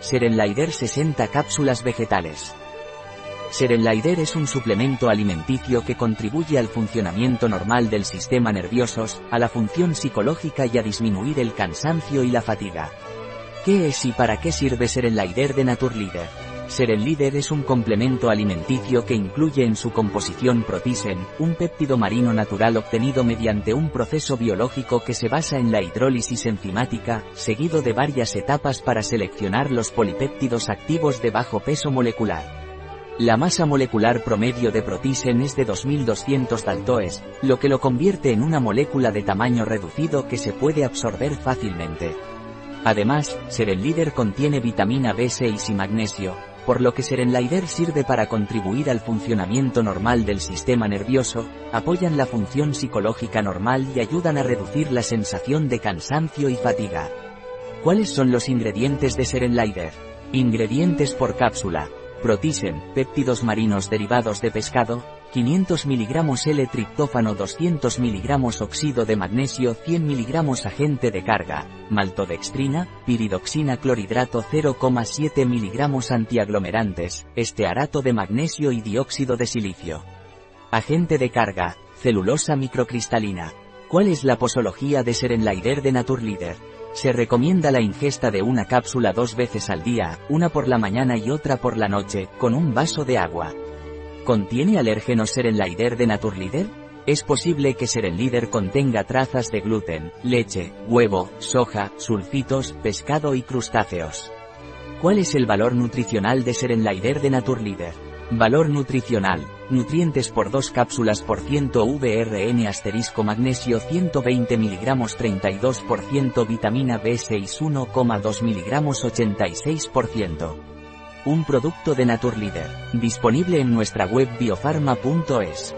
Serenlider 60 cápsulas vegetales. Serenlider es un suplemento alimenticio que contribuye al funcionamiento normal del sistema nervioso, a la función psicológica y a disminuir el cansancio y la fatiga. ¿Qué es y para qué sirve Serenlider de Naturleader? Serenlider es un complemento alimenticio que incluye en su composición protisen, un péptido marino natural obtenido mediante un proceso biológico que se basa en la hidrólisis enzimática, seguido de varias etapas para seleccionar los polipéptidos activos de bajo peso molecular. La masa molecular promedio de protisen es de 2200 daltoes, lo que lo convierte en una molécula de tamaño reducido que se puede absorber fácilmente. Además, Serenlider contiene vitamina B6 y magnesio, por lo que Serenlider sirve para contribuir al funcionamiento normal del sistema nervioso, apoyan la función psicológica normal y ayudan a reducir la sensación de cansancio y fatiga. ¿Cuáles son los ingredientes de Serenlider? Ingredientes por cápsula. Protisen, péptidos marinos derivados de pescado, 500 mg L-triptófano 200 mg óxido de magnesio 100 mg agente de carga, maltodextrina, piridoxina clorhidrato 0,7 mg antiaglomerantes, estearato de magnesio y dióxido de silicio. Agente de carga, celulosa microcristalina. ¿Cuál es la posología de Serenlider de Naturleader? Se recomienda la ingesta de una cápsula dos veces al día, una por la mañana y otra por la noche, con un vaso de agua. ¿Contiene alérgenos Serenlider de Naturleader? Es posible que Serenlider contenga trazas de gluten, leche, huevo, soja, sulfitos, pescado y crustáceos. ¿Cuál es el valor nutricional de Serenlider de Naturleader? Valor nutricional. Nutrientes por 2 cápsulas por ciento VRN asterisco magnesio 120 mg 32% vitamina B6 1,2 mg 86%. Un producto de Naturleader. Disponible en nuestra web biofarma.es.